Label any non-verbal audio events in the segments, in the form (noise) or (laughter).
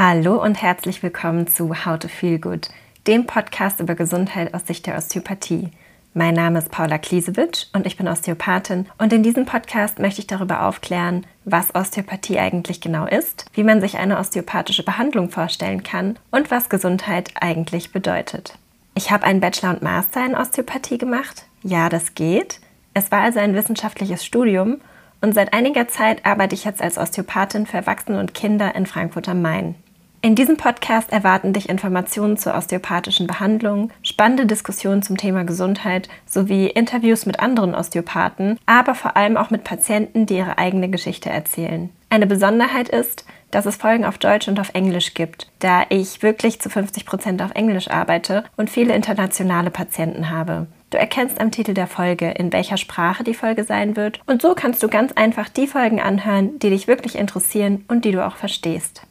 Hallo und herzlich willkommen zu How to Feel Good, dem Podcast über Gesundheit aus Sicht der Osteopathie. Mein Name ist Paula Kliesewitsch und ich bin Osteopathin und in diesem Podcast möchte ich darüber aufklären, was Osteopathie eigentlich genau ist, wie man sich eine osteopathische Behandlung vorstellen kann und was Gesundheit eigentlich bedeutet. Ich habe einen Bachelor und Master in Osteopathie gemacht. Ja, das geht. Es war also ein wissenschaftliches Studium und seit einiger Zeit arbeite ich jetzt als Osteopathin für Erwachsene und Kinder in Frankfurt am Main. In diesem Podcast erwarten dich Informationen zur osteopathischen Behandlung, spannende Diskussionen zum Thema Gesundheit sowie Interviews mit anderen Osteopathen, aber vor allem auch mit Patienten, die ihre eigene Geschichte erzählen. Eine Besonderheit ist, dass es Folgen auf Deutsch und auf Englisch gibt, da ich wirklich zu 50 Prozent auf Englisch arbeite und viele internationale Patienten habe. Du erkennst am Titel der Folge, in welcher Sprache die Folge sein wird, und so kannst du ganz einfach die Folgen anhören, die dich wirklich interessieren und die du auch verstehst.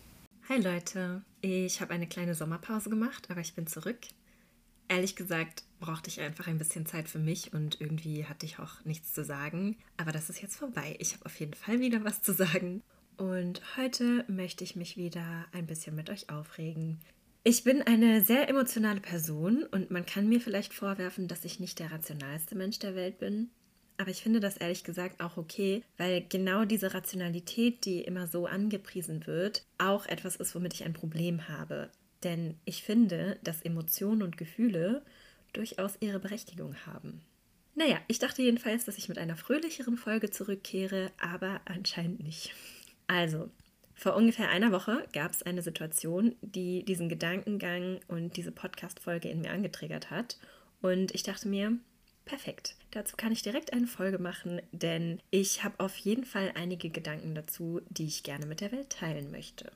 Hi Leute, ich habe eine kleine Sommerpause gemacht, aber ich bin zurück. Ehrlich gesagt brauchte ich einfach ein bisschen Zeit für mich und irgendwie hatte ich auch nichts zu sagen. Aber das ist jetzt vorbei. Ich habe auf jeden Fall wieder was zu sagen. Und heute möchte ich mich wieder ein bisschen mit euch aufregen. Ich bin eine sehr emotionale Person und man kann mir vielleicht vorwerfen, dass ich nicht der rationalste Mensch der Welt bin. Aber ich finde das ehrlich gesagt auch okay, weil genau diese Rationalität, die immer so angepriesen wird, auch etwas ist, womit ich ein Problem habe. Denn ich finde, dass Emotionen und Gefühle durchaus ihre Berechtigung haben. Naja, ich dachte jedenfalls, dass ich mit einer fröhlicheren Folge zurückkehre, aber anscheinend nicht. Also, vor ungefähr einer Woche gab es eine Situation, die diesen Gedankengang und diese Podcast-Folge in mir angetriggert hat. Und ich dachte mir, Perfekt. Dazu kann ich direkt eine Folge machen, denn ich habe auf jeden Fall einige Gedanken dazu, die ich gerne mit der Welt teilen möchte.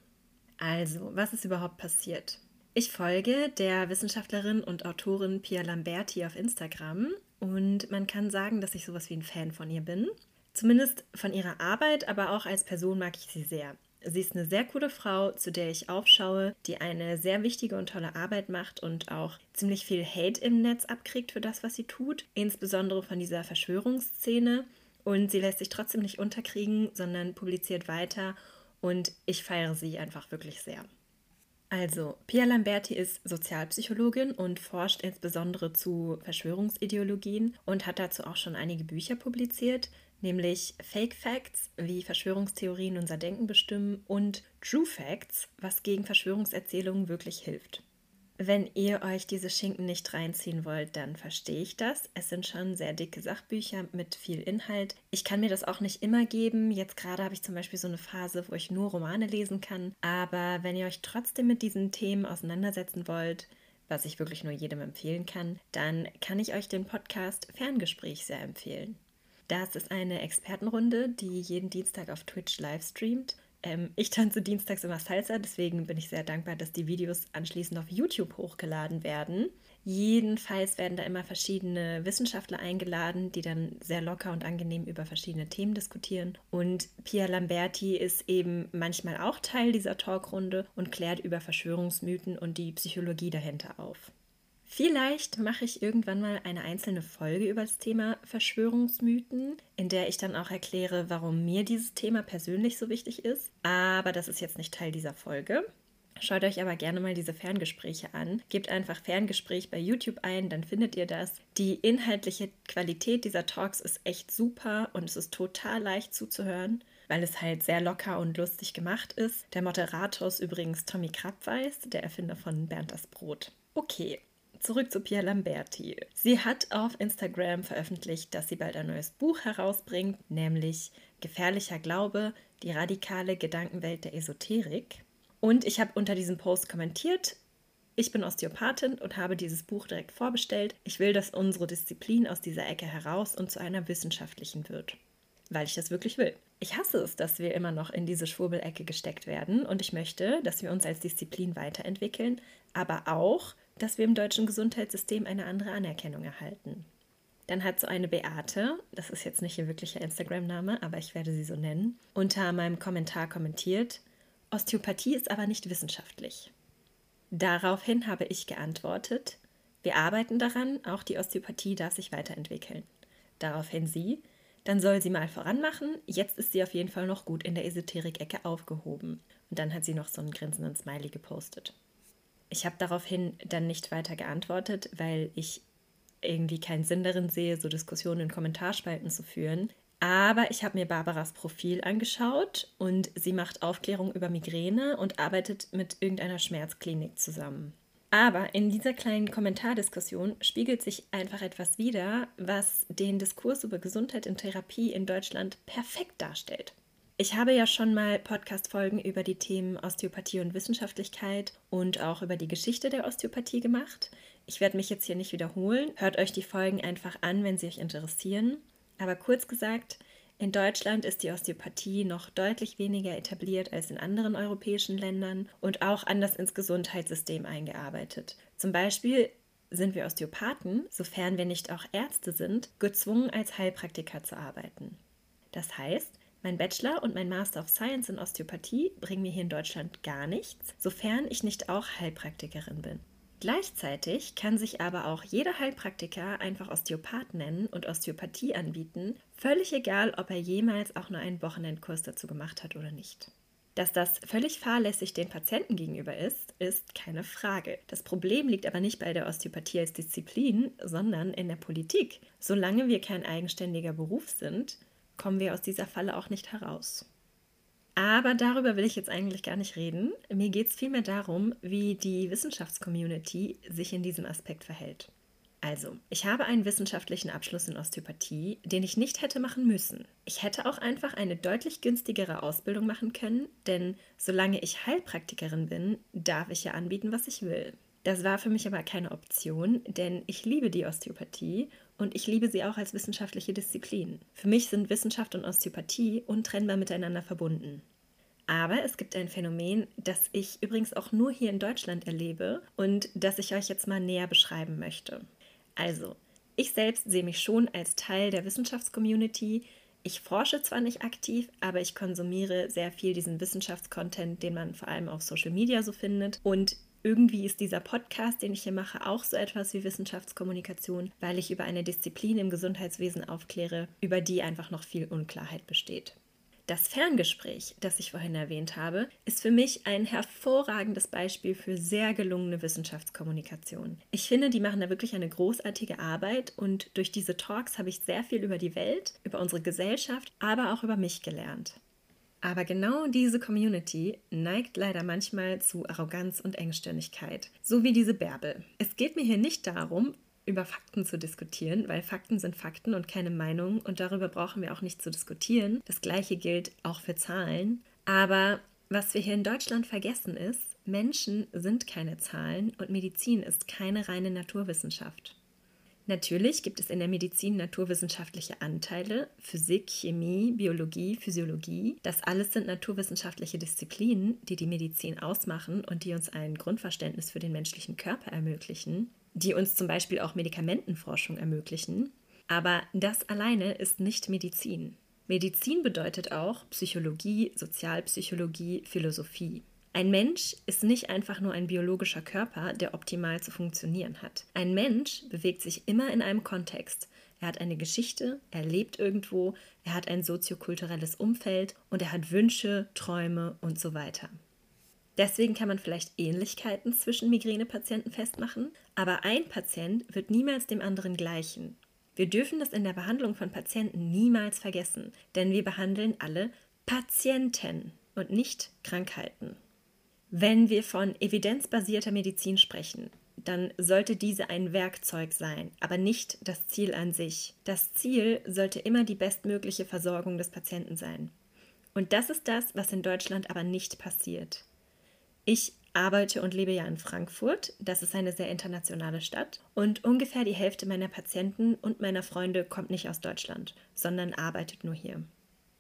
Also, was ist überhaupt passiert? Ich folge der Wissenschaftlerin und Autorin Pia Lamberti auf Instagram und man kann sagen, dass ich sowas wie ein Fan von ihr bin. Zumindest von ihrer Arbeit, aber auch als Person mag ich sie sehr. Sie ist eine sehr coole Frau, zu der ich aufschaue, die eine sehr wichtige und tolle Arbeit macht und auch ziemlich viel Hate im Netz abkriegt für das, was sie tut, insbesondere von dieser Verschwörungsszene. Und sie lässt sich trotzdem nicht unterkriegen, sondern publiziert weiter und ich feiere sie einfach wirklich sehr. Also, Pia Lamberti ist Sozialpsychologin und forscht insbesondere zu Verschwörungsideologien und hat dazu auch schon einige Bücher publiziert nämlich Fake Facts, wie Verschwörungstheorien unser Denken bestimmen und True Facts, was gegen Verschwörungserzählungen wirklich hilft. Wenn ihr euch diese Schinken nicht reinziehen wollt, dann verstehe ich das. Es sind schon sehr dicke Sachbücher mit viel Inhalt. Ich kann mir das auch nicht immer geben. Jetzt gerade habe ich zum Beispiel so eine Phase, wo ich nur Romane lesen kann. Aber wenn ihr euch trotzdem mit diesen Themen auseinandersetzen wollt, was ich wirklich nur jedem empfehlen kann, dann kann ich euch den Podcast Ferngespräch sehr empfehlen. Das ist eine Expertenrunde, die jeden Dienstag auf Twitch live streamt. Ähm, ich tanze dienstags immer Salsa, deswegen bin ich sehr dankbar, dass die Videos anschließend auf YouTube hochgeladen werden. Jedenfalls werden da immer verschiedene Wissenschaftler eingeladen, die dann sehr locker und angenehm über verschiedene Themen diskutieren. Und Pia Lamberti ist eben manchmal auch Teil dieser Talkrunde und klärt über Verschwörungsmythen und die Psychologie dahinter auf. Vielleicht mache ich irgendwann mal eine einzelne Folge über das Thema Verschwörungsmythen, in der ich dann auch erkläre, warum mir dieses Thema persönlich so wichtig ist. Aber das ist jetzt nicht Teil dieser Folge. Schaut euch aber gerne mal diese Ferngespräche an. Gebt einfach Ferngespräch bei YouTube ein, dann findet ihr das. Die inhaltliche Qualität dieser Talks ist echt super und es ist total leicht zuzuhören, weil es halt sehr locker und lustig gemacht ist. Der Moderator ist übrigens Tommy Krabweis, der Erfinder von Bernd das Brot. Okay, zurück zu Pia Lamberti. Sie hat auf Instagram veröffentlicht, dass sie bald ein neues Buch herausbringt, nämlich Gefährlicher Glaube, die radikale Gedankenwelt der Esoterik. Und ich habe unter diesem Post kommentiert, ich bin Osteopathin und habe dieses Buch direkt vorbestellt. Ich will, dass unsere Disziplin aus dieser Ecke heraus und zu einer wissenschaftlichen wird. Weil ich das wirklich will. Ich hasse es, dass wir immer noch in diese Schwurbelecke gesteckt werden und ich möchte, dass wir uns als Disziplin weiterentwickeln, aber auch, dass wir im deutschen Gesundheitssystem eine andere Anerkennung erhalten. Dann hat so eine Beate, das ist jetzt nicht ihr wirklicher Instagram-Name, aber ich werde sie so nennen, unter meinem Kommentar kommentiert, Osteopathie ist aber nicht wissenschaftlich. Daraufhin habe ich geantwortet, wir arbeiten daran, auch die Osteopathie darf sich weiterentwickeln. Daraufhin sie, dann soll sie mal voranmachen. Jetzt ist sie auf jeden Fall noch gut in der Esoterik-Ecke aufgehoben. Und dann hat sie noch so einen grinsenden Smiley gepostet. Ich habe daraufhin dann nicht weiter geantwortet, weil ich irgendwie keinen Sinn darin sehe, so Diskussionen in Kommentarspalten zu führen. Aber ich habe mir Barbaras Profil angeschaut und sie macht Aufklärung über Migräne und arbeitet mit irgendeiner Schmerzklinik zusammen. Aber in dieser kleinen Kommentardiskussion spiegelt sich einfach etwas wider, was den Diskurs über Gesundheit in Therapie in Deutschland perfekt darstellt. Ich habe ja schon mal Podcast-Folgen über die Themen Osteopathie und Wissenschaftlichkeit und auch über die Geschichte der Osteopathie gemacht. Ich werde mich jetzt hier nicht wiederholen. Hört euch die Folgen einfach an, wenn sie euch interessieren. Aber kurz gesagt, in Deutschland ist die Osteopathie noch deutlich weniger etabliert als in anderen europäischen Ländern und auch anders ins Gesundheitssystem eingearbeitet. Zum Beispiel sind wir Osteopathen, sofern wir nicht auch Ärzte sind, gezwungen als Heilpraktiker zu arbeiten. Das heißt, mein Bachelor und mein Master of Science in Osteopathie bringen mir hier in Deutschland gar nichts, sofern ich nicht auch Heilpraktikerin bin. Gleichzeitig kann sich aber auch jeder Heilpraktiker einfach Osteopath nennen und Osteopathie anbieten, völlig egal, ob er jemals auch nur einen Wochenendkurs dazu gemacht hat oder nicht. Dass das völlig fahrlässig den Patienten gegenüber ist, ist keine Frage. Das Problem liegt aber nicht bei der Osteopathie als Disziplin, sondern in der Politik. Solange wir kein eigenständiger Beruf sind, kommen wir aus dieser Falle auch nicht heraus. Aber darüber will ich jetzt eigentlich gar nicht reden. Mir geht es vielmehr darum, wie die Wissenschaftscommunity sich in diesem Aspekt verhält. Also, ich habe einen wissenschaftlichen Abschluss in Osteopathie, den ich nicht hätte machen müssen. Ich hätte auch einfach eine deutlich günstigere Ausbildung machen können, denn solange ich Heilpraktikerin bin, darf ich ja anbieten, was ich will. Das war für mich aber keine Option, denn ich liebe die Osteopathie und ich liebe sie auch als wissenschaftliche Disziplin. Für mich sind Wissenschaft und Osteopathie untrennbar miteinander verbunden. Aber es gibt ein Phänomen, das ich übrigens auch nur hier in Deutschland erlebe und das ich euch jetzt mal näher beschreiben möchte. Also, ich selbst sehe mich schon als Teil der Wissenschaftscommunity. Ich forsche zwar nicht aktiv, aber ich konsumiere sehr viel diesen Wissenschaftscontent, den man vor allem auf Social Media so findet. Und irgendwie ist dieser Podcast, den ich hier mache, auch so etwas wie Wissenschaftskommunikation, weil ich über eine Disziplin im Gesundheitswesen aufkläre, über die einfach noch viel Unklarheit besteht. Das Ferngespräch, das ich vorhin erwähnt habe, ist für mich ein hervorragendes Beispiel für sehr gelungene Wissenschaftskommunikation. Ich finde, die machen da wirklich eine großartige Arbeit und durch diese Talks habe ich sehr viel über die Welt, über unsere Gesellschaft, aber auch über mich gelernt. Aber genau diese Community neigt leider manchmal zu Arroganz und Engstirnigkeit, so wie diese Bärbel. Es geht mir hier nicht darum, über Fakten zu diskutieren, weil Fakten sind Fakten und keine Meinung und darüber brauchen wir auch nicht zu diskutieren. Das gleiche gilt auch für Zahlen. Aber was wir hier in Deutschland vergessen ist, Menschen sind keine Zahlen und Medizin ist keine reine Naturwissenschaft. Natürlich gibt es in der Medizin naturwissenschaftliche Anteile, Physik, Chemie, Biologie, Physiologie. Das alles sind naturwissenschaftliche Disziplinen, die die Medizin ausmachen und die uns ein Grundverständnis für den menschlichen Körper ermöglichen, die uns zum Beispiel auch Medikamentenforschung ermöglichen. Aber das alleine ist nicht Medizin. Medizin bedeutet auch Psychologie, Sozialpsychologie, Philosophie. Ein Mensch ist nicht einfach nur ein biologischer Körper, der optimal zu funktionieren hat. Ein Mensch bewegt sich immer in einem Kontext. Er hat eine Geschichte, er lebt irgendwo, er hat ein soziokulturelles Umfeld und er hat Wünsche, Träume und so weiter. Deswegen kann man vielleicht Ähnlichkeiten zwischen Migränepatienten festmachen, aber ein Patient wird niemals dem anderen gleichen. Wir dürfen das in der Behandlung von Patienten niemals vergessen, denn wir behandeln alle Patienten und nicht Krankheiten. Wenn wir von evidenzbasierter Medizin sprechen, dann sollte diese ein Werkzeug sein, aber nicht das Ziel an sich. Das Ziel sollte immer die bestmögliche Versorgung des Patienten sein. Und das ist das, was in Deutschland aber nicht passiert. Ich arbeite und lebe ja in Frankfurt, das ist eine sehr internationale Stadt, und ungefähr die Hälfte meiner Patienten und meiner Freunde kommt nicht aus Deutschland, sondern arbeitet nur hier.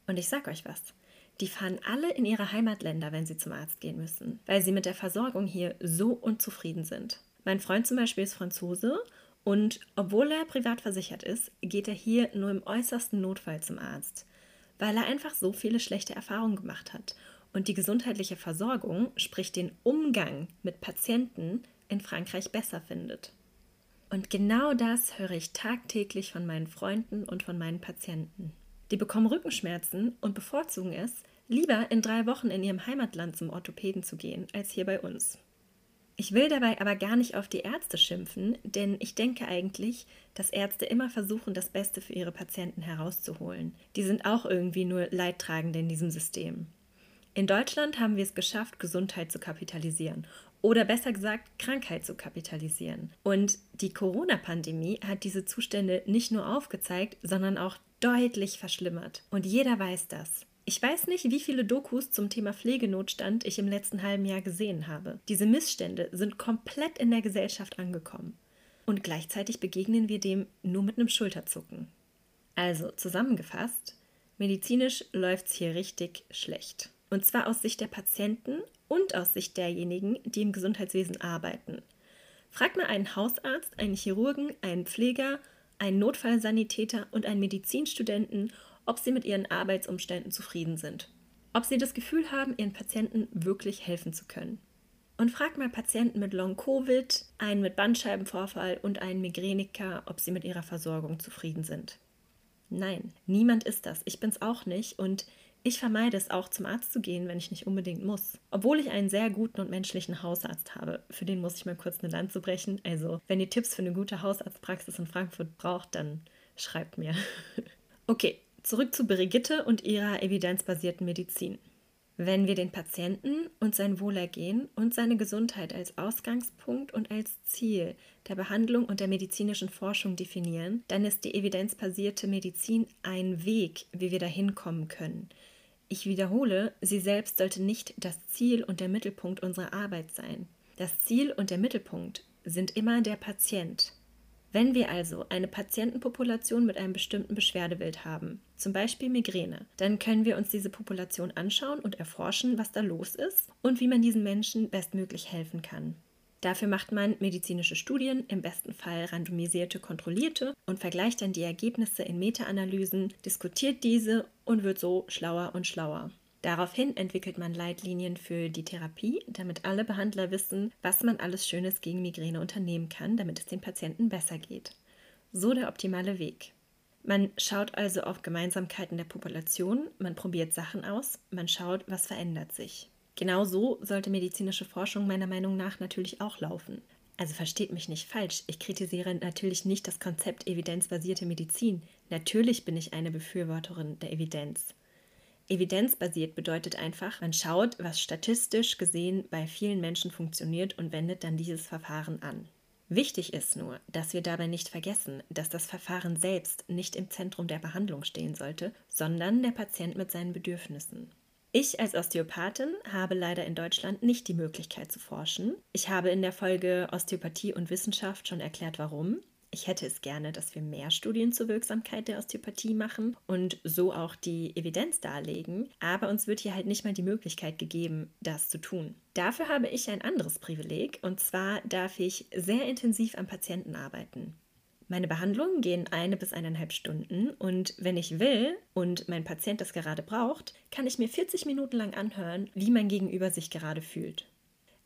Und ich sag euch was, die fahren alle in ihre Heimatländer, wenn sie zum Arzt gehen müssen, weil sie mit der Versorgung hier so unzufrieden sind. Mein Freund zum Beispiel ist Franzose und obwohl er privat versichert ist, geht er hier nur im äußersten Notfall zum Arzt, weil er einfach so viele schlechte Erfahrungen gemacht hat. Und die gesundheitliche Versorgung, sprich den Umgang mit Patienten, in Frankreich besser findet. Und genau das höre ich tagtäglich von meinen Freunden und von meinen Patienten. Die bekommen Rückenschmerzen und bevorzugen es, lieber in drei Wochen in ihrem Heimatland zum Orthopäden zu gehen, als hier bei uns. Ich will dabei aber gar nicht auf die Ärzte schimpfen, denn ich denke eigentlich, dass Ärzte immer versuchen, das Beste für ihre Patienten herauszuholen. Die sind auch irgendwie nur Leidtragende in diesem System. In Deutschland haben wir es geschafft, Gesundheit zu kapitalisieren oder besser gesagt Krankheit zu kapitalisieren. Und die Corona-Pandemie hat diese Zustände nicht nur aufgezeigt, sondern auch deutlich verschlimmert. Und jeder weiß das. Ich weiß nicht, wie viele Dokus zum Thema Pflegenotstand ich im letzten halben Jahr gesehen habe. Diese Missstände sind komplett in der Gesellschaft angekommen. Und gleichzeitig begegnen wir dem nur mit einem Schulterzucken. Also zusammengefasst, medizinisch läuft es hier richtig schlecht. Und zwar aus Sicht der Patienten und aus Sicht derjenigen, die im Gesundheitswesen arbeiten. Frag mal einen Hausarzt, einen Chirurgen, einen Pfleger, einen Notfallsanitäter und einen Medizinstudenten, ob sie mit ihren Arbeitsumständen zufrieden sind. Ob sie das Gefühl haben, ihren Patienten wirklich helfen zu können. Und frag mal Patienten mit Long-Covid, einen mit Bandscheibenvorfall und einen Migräniker, ob sie mit ihrer Versorgung zufrieden sind. Nein, niemand ist das. Ich bin's auch nicht und ich vermeide es auch, zum Arzt zu gehen, wenn ich nicht unbedingt muss. Obwohl ich einen sehr guten und menschlichen Hausarzt habe. Für den muss ich mal kurz eine Land zu brechen. Also, wenn ihr Tipps für eine gute Hausarztpraxis in Frankfurt braucht, dann schreibt mir. (laughs) okay, zurück zu Brigitte und ihrer evidenzbasierten Medizin. Wenn wir den Patienten und sein Wohlergehen und seine Gesundheit als Ausgangspunkt und als Ziel der Behandlung und der medizinischen Forschung definieren, dann ist die evidenzbasierte Medizin ein Weg, wie wir dahin kommen können. Ich wiederhole, sie selbst sollte nicht das Ziel und der Mittelpunkt unserer Arbeit sein. Das Ziel und der Mittelpunkt sind immer der Patient. Wenn wir also eine Patientenpopulation mit einem bestimmten Beschwerdebild haben, zum Beispiel Migräne, dann können wir uns diese Population anschauen und erforschen, was da los ist und wie man diesen Menschen bestmöglich helfen kann. Dafür macht man medizinische Studien, im besten Fall randomisierte, kontrollierte und vergleicht dann die Ergebnisse in Meta-Analysen, diskutiert diese und wird so schlauer und schlauer. Daraufhin entwickelt man Leitlinien für die Therapie, damit alle Behandler wissen, was man alles Schönes gegen Migräne unternehmen kann, damit es den Patienten besser geht. So der optimale Weg. Man schaut also auf Gemeinsamkeiten der Population, man probiert Sachen aus, man schaut, was verändert sich. Genau so sollte medizinische Forschung meiner Meinung nach natürlich auch laufen. Also versteht mich nicht falsch, ich kritisiere natürlich nicht das Konzept evidenzbasierte Medizin. Natürlich bin ich eine Befürworterin der Evidenz. Evidenzbasiert bedeutet einfach, man schaut, was statistisch gesehen bei vielen Menschen funktioniert und wendet dann dieses Verfahren an. Wichtig ist nur, dass wir dabei nicht vergessen, dass das Verfahren selbst nicht im Zentrum der Behandlung stehen sollte, sondern der Patient mit seinen Bedürfnissen. Ich als Osteopathin habe leider in Deutschland nicht die Möglichkeit zu forschen. Ich habe in der Folge Osteopathie und Wissenschaft schon erklärt, warum. Ich hätte es gerne, dass wir mehr Studien zur Wirksamkeit der Osteopathie machen und so auch die Evidenz darlegen, aber uns wird hier halt nicht mal die Möglichkeit gegeben, das zu tun. Dafür habe ich ein anderes Privileg und zwar darf ich sehr intensiv am Patienten arbeiten. Meine Behandlungen gehen eine bis eineinhalb Stunden und wenn ich will und mein Patient das gerade braucht, kann ich mir 40 Minuten lang anhören, wie mein Gegenüber sich gerade fühlt.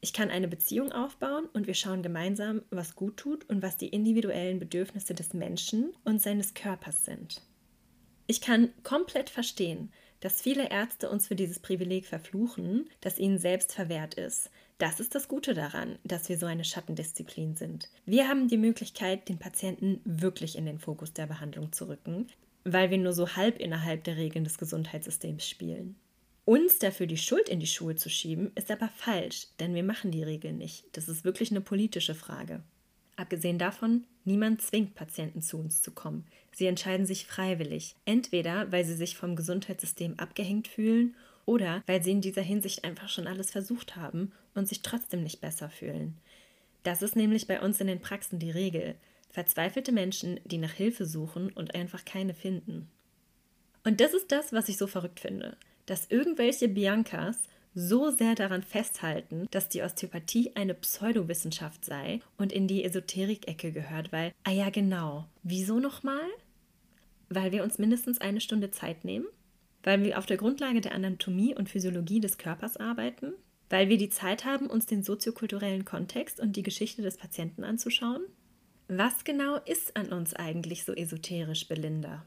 Ich kann eine Beziehung aufbauen und wir schauen gemeinsam, was gut tut und was die individuellen Bedürfnisse des Menschen und seines Körpers sind. Ich kann komplett verstehen, dass viele Ärzte uns für dieses Privileg verfluchen, das ihnen selbst verwehrt ist, das ist das Gute daran, dass wir so eine Schattendisziplin sind. Wir haben die Möglichkeit, den Patienten wirklich in den Fokus der Behandlung zu rücken, weil wir nur so halb innerhalb der Regeln des Gesundheitssystems spielen. Uns dafür die Schuld in die Schuhe zu schieben, ist aber falsch, denn wir machen die Regeln nicht. Das ist wirklich eine politische Frage. Abgesehen davon, niemand zwingt Patienten zu uns zu kommen. Sie entscheiden sich freiwillig, entweder weil sie sich vom Gesundheitssystem abgehängt fühlen oder weil sie in dieser Hinsicht einfach schon alles versucht haben und sich trotzdem nicht besser fühlen. Das ist nämlich bei uns in den Praxen die Regel. Verzweifelte Menschen, die nach Hilfe suchen und einfach keine finden. Und das ist das, was ich so verrückt finde, dass irgendwelche Biancas so sehr daran festhalten, dass die Osteopathie eine Pseudowissenschaft sei und in die Esoterik-Ecke gehört, weil, ah ja, genau, wieso nochmal? Weil wir uns mindestens eine Stunde Zeit nehmen? Weil wir auf der Grundlage der Anatomie und Physiologie des Körpers arbeiten? Weil wir die Zeit haben, uns den soziokulturellen Kontext und die Geschichte des Patienten anzuschauen? Was genau ist an uns eigentlich so esoterisch, Belinda?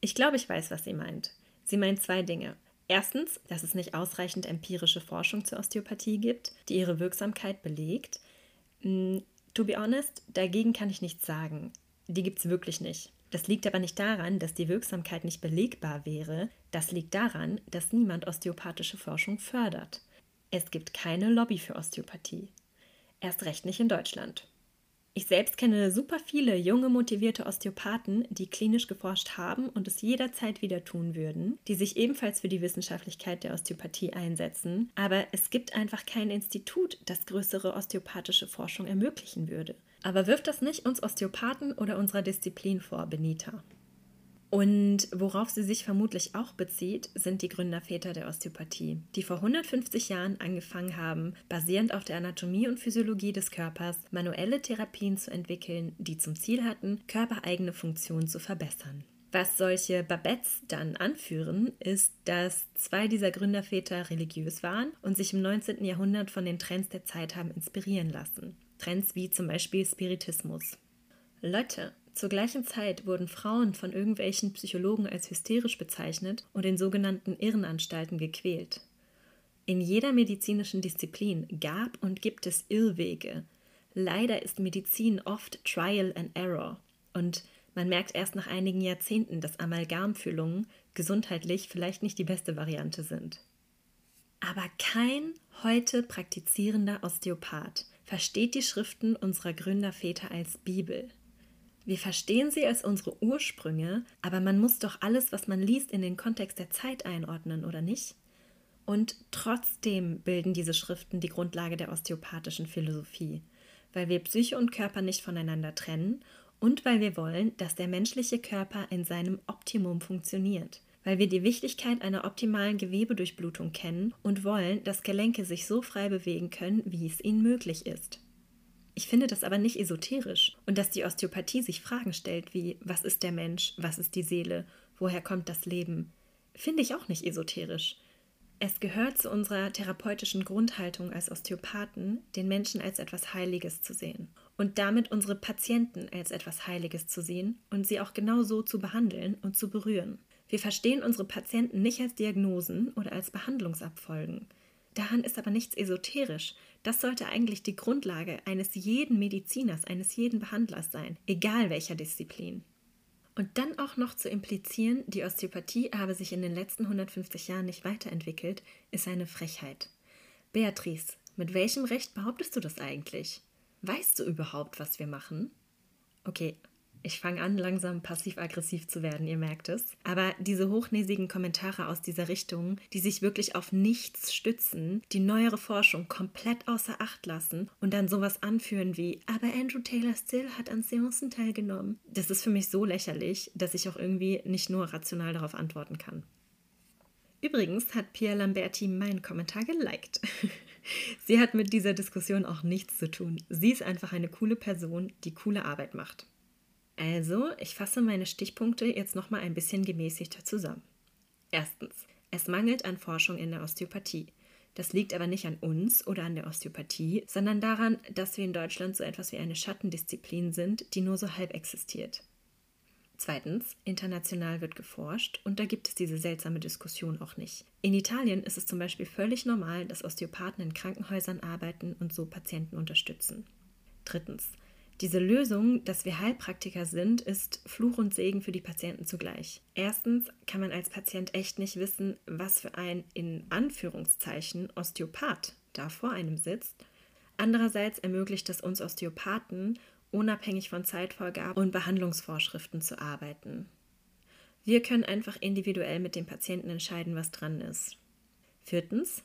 Ich glaube, ich weiß, was sie meint. Sie meint zwei Dinge. Erstens, dass es nicht ausreichend empirische Forschung zur Osteopathie gibt, die ihre Wirksamkeit belegt. Mm, to be honest, dagegen kann ich nichts sagen. Die gibt es wirklich nicht. Das liegt aber nicht daran, dass die Wirksamkeit nicht belegbar wäre. Das liegt daran, dass niemand osteopathische Forschung fördert. Es gibt keine Lobby für Osteopathie. Erst recht nicht in Deutschland. Ich selbst kenne super viele junge, motivierte Osteopathen, die klinisch geforscht haben und es jederzeit wieder tun würden, die sich ebenfalls für die Wissenschaftlichkeit der Osteopathie einsetzen. Aber es gibt einfach kein Institut, das größere osteopathische Forschung ermöglichen würde. Aber wirft das nicht uns Osteopathen oder unserer Disziplin vor, Benita? Und worauf sie sich vermutlich auch bezieht, sind die Gründerväter der Osteopathie, die vor 150 Jahren angefangen haben, basierend auf der Anatomie und Physiologie des Körpers manuelle Therapien zu entwickeln, die zum Ziel hatten, körpereigene Funktionen zu verbessern. Was solche Babettes dann anführen, ist, dass zwei dieser Gründerväter religiös waren und sich im 19. Jahrhundert von den Trends der Zeit haben inspirieren lassen. Trends wie zum Beispiel Spiritismus. Leute, zur gleichen Zeit wurden Frauen von irgendwelchen Psychologen als hysterisch bezeichnet und in sogenannten Irrenanstalten gequält. In jeder medizinischen Disziplin gab und gibt es Irrwege. Leider ist Medizin oft Trial and Error und man merkt erst nach einigen Jahrzehnten, dass Amalgamfüllungen gesundheitlich vielleicht nicht die beste Variante sind. Aber kein heute praktizierender Osteopath versteht die Schriften unserer Gründerväter als Bibel. Wir verstehen sie als unsere Ursprünge, aber man muss doch alles, was man liest, in den Kontext der Zeit einordnen, oder nicht? Und trotzdem bilden diese Schriften die Grundlage der osteopathischen Philosophie, weil wir Psyche und Körper nicht voneinander trennen und weil wir wollen, dass der menschliche Körper in seinem Optimum funktioniert, weil wir die Wichtigkeit einer optimalen Gewebedurchblutung kennen und wollen, dass Gelenke sich so frei bewegen können, wie es ihnen möglich ist. Ich finde das aber nicht esoterisch und dass die Osteopathie sich Fragen stellt wie was ist der Mensch, was ist die Seele, woher kommt das Leben, finde ich auch nicht esoterisch. Es gehört zu unserer therapeutischen Grundhaltung als Osteopathen, den Menschen als etwas Heiliges zu sehen und damit unsere Patienten als etwas Heiliges zu sehen und sie auch genau so zu behandeln und zu berühren. Wir verstehen unsere Patienten nicht als Diagnosen oder als Behandlungsabfolgen. Daran ist aber nichts esoterisch. Das sollte eigentlich die Grundlage eines jeden Mediziners, eines jeden Behandlers sein, egal welcher Disziplin. Und dann auch noch zu implizieren, die Osteopathie habe sich in den letzten 150 Jahren nicht weiterentwickelt, ist eine Frechheit. Beatrice, mit welchem Recht behauptest du das eigentlich? Weißt du überhaupt, was wir machen? Okay, ich fange an, langsam passiv-aggressiv zu werden, ihr merkt es. Aber diese hochnäsigen Kommentare aus dieser Richtung, die sich wirklich auf nichts stützen, die neuere Forschung komplett außer Acht lassen und dann sowas anführen wie, aber Andrew Taylor Still hat an Seancen teilgenommen. Das ist für mich so lächerlich, dass ich auch irgendwie nicht nur rational darauf antworten kann. Übrigens hat Pia Lamberti meinen Kommentar geliked. (laughs) Sie hat mit dieser Diskussion auch nichts zu tun. Sie ist einfach eine coole Person, die coole Arbeit macht. Also, ich fasse meine Stichpunkte jetzt nochmal ein bisschen gemäßigter zusammen. Erstens, es mangelt an Forschung in der Osteopathie. Das liegt aber nicht an uns oder an der Osteopathie, sondern daran, dass wir in Deutschland so etwas wie eine Schattendisziplin sind, die nur so halb existiert. Zweitens, international wird geforscht und da gibt es diese seltsame Diskussion auch nicht. In Italien ist es zum Beispiel völlig normal, dass Osteopathen in Krankenhäusern arbeiten und so Patienten unterstützen. Drittens, diese Lösung, dass wir Heilpraktiker sind, ist Fluch und Segen für die Patienten zugleich. Erstens kann man als Patient echt nicht wissen, was für ein in Anführungszeichen Osteopath da vor einem sitzt. Andererseits ermöglicht es uns Osteopathen, unabhängig von Zeitvorgaben und Behandlungsvorschriften zu arbeiten. Wir können einfach individuell mit dem Patienten entscheiden, was dran ist. Viertens,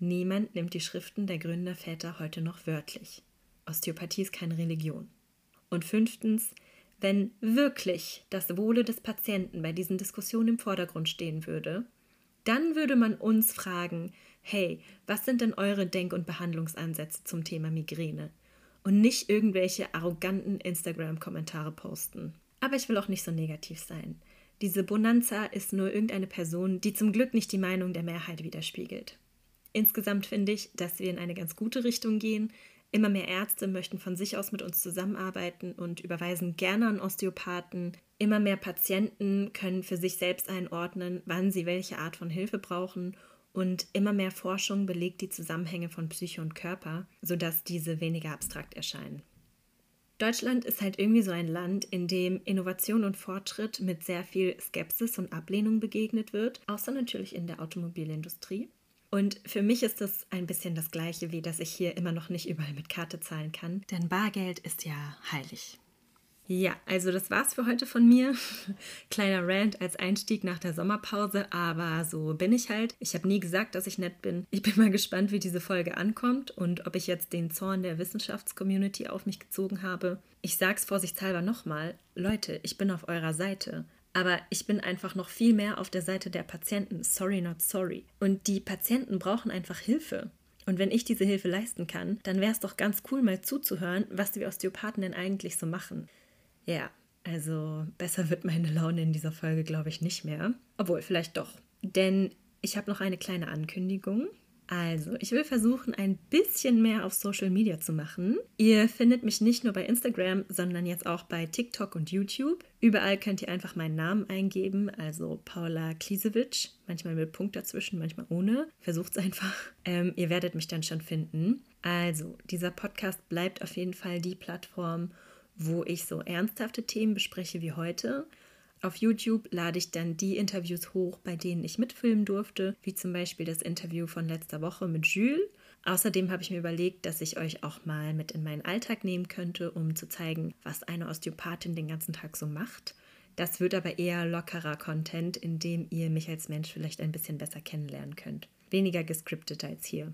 niemand nimmt die Schriften der Gründerväter heute noch wörtlich. Osteopathie ist keine Religion. Und fünftens, wenn wirklich das Wohle des Patienten bei diesen Diskussionen im Vordergrund stehen würde, dann würde man uns fragen, hey, was sind denn eure Denk- und Behandlungsansätze zum Thema Migräne? Und nicht irgendwelche arroganten Instagram-Kommentare posten. Aber ich will auch nicht so negativ sein. Diese Bonanza ist nur irgendeine Person, die zum Glück nicht die Meinung der Mehrheit widerspiegelt. Insgesamt finde ich, dass wir in eine ganz gute Richtung gehen, Immer mehr Ärzte möchten von sich aus mit uns zusammenarbeiten und überweisen gerne an Osteopathen. Immer mehr Patienten können für sich selbst einordnen, wann sie welche Art von Hilfe brauchen. Und immer mehr Forschung belegt die Zusammenhänge von Psyche und Körper, sodass diese weniger abstrakt erscheinen. Deutschland ist halt irgendwie so ein Land, in dem Innovation und Fortschritt mit sehr viel Skepsis und Ablehnung begegnet wird, außer natürlich in der Automobilindustrie. Und für mich ist das ein bisschen das gleiche, wie dass ich hier immer noch nicht überall mit Karte zahlen kann, denn Bargeld ist ja heilig. Ja, also das war's für heute von mir. (laughs) Kleiner Rant als Einstieg nach der Sommerpause, aber so bin ich halt. Ich habe nie gesagt, dass ich nett bin. Ich bin mal gespannt, wie diese Folge ankommt und ob ich jetzt den Zorn der Wissenschaftscommunity auf mich gezogen habe. Ich sag's vorsichtshalber nochmal, Leute, ich bin auf eurer Seite. Aber ich bin einfach noch viel mehr auf der Seite der Patienten. Sorry, not sorry. Und die Patienten brauchen einfach Hilfe. Und wenn ich diese Hilfe leisten kann, dann wäre es doch ganz cool, mal zuzuhören, was die Osteopathen denn eigentlich so machen. Ja, also besser wird meine Laune in dieser Folge, glaube ich, nicht mehr. Obwohl, vielleicht doch. Denn ich habe noch eine kleine Ankündigung. Also, ich will versuchen, ein bisschen mehr auf Social Media zu machen. Ihr findet mich nicht nur bei Instagram, sondern jetzt auch bei TikTok und YouTube. Überall könnt ihr einfach meinen Namen eingeben, also Paula Klisewitsch. Manchmal mit Punkt dazwischen, manchmal ohne. Versucht es (laughs) einfach. Ähm, ihr werdet mich dann schon finden. Also, dieser Podcast bleibt auf jeden Fall die Plattform, wo ich so ernsthafte Themen bespreche wie heute. Auf YouTube lade ich dann die Interviews hoch, bei denen ich mitfilmen durfte, wie zum Beispiel das Interview von letzter Woche mit Jules. Außerdem habe ich mir überlegt, dass ich euch auch mal mit in meinen Alltag nehmen könnte, um zu zeigen, was eine Osteopathin den ganzen Tag so macht. Das wird aber eher lockerer Content, in dem ihr mich als Mensch vielleicht ein bisschen besser kennenlernen könnt. Weniger gescriptet als hier.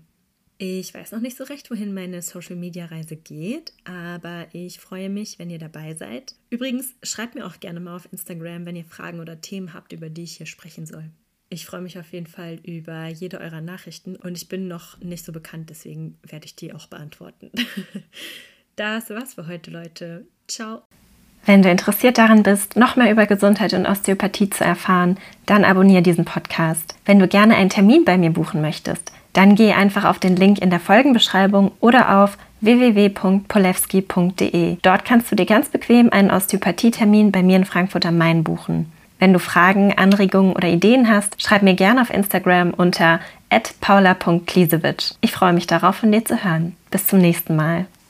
Ich weiß noch nicht so recht, wohin meine Social-Media-Reise geht, aber ich freue mich, wenn ihr dabei seid. Übrigens, schreibt mir auch gerne mal auf Instagram, wenn ihr Fragen oder Themen habt, über die ich hier sprechen soll. Ich freue mich auf jeden Fall über jede eurer Nachrichten und ich bin noch nicht so bekannt, deswegen werde ich die auch beantworten. (laughs) das war's für heute, Leute. Ciao. Wenn du interessiert daran bist, noch mehr über Gesundheit und Osteopathie zu erfahren, dann abonniere diesen Podcast. Wenn du gerne einen Termin bei mir buchen möchtest, dann geh einfach auf den Link in der Folgenbeschreibung oder auf www.polewski.de. Dort kannst du dir ganz bequem einen Osteopathietermin bei mir in Frankfurt am Main buchen. Wenn du Fragen, Anregungen oder Ideen hast, schreib mir gerne auf Instagram unter paula.klisewitsch. Ich freue mich darauf, von dir zu hören. Bis zum nächsten Mal.